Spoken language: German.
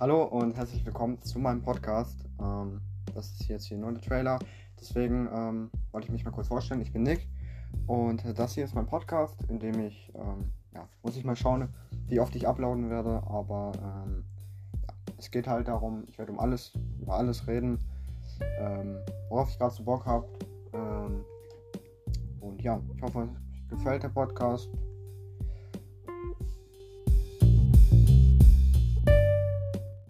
Hallo und herzlich willkommen zu meinem Podcast. Ähm, das ist jetzt hier nur der Trailer. Deswegen ähm, wollte ich mich mal kurz vorstellen. Ich bin Nick und das hier ist mein Podcast, in dem ich, ähm, ja, muss ich mal schauen, wie oft ich uploaden werde. Aber ähm, ja, es geht halt darum, ich werde um alles, über alles reden, ähm, worauf ich gerade so Bock habe. Ähm, und ja, ich hoffe, euch gefällt der Podcast.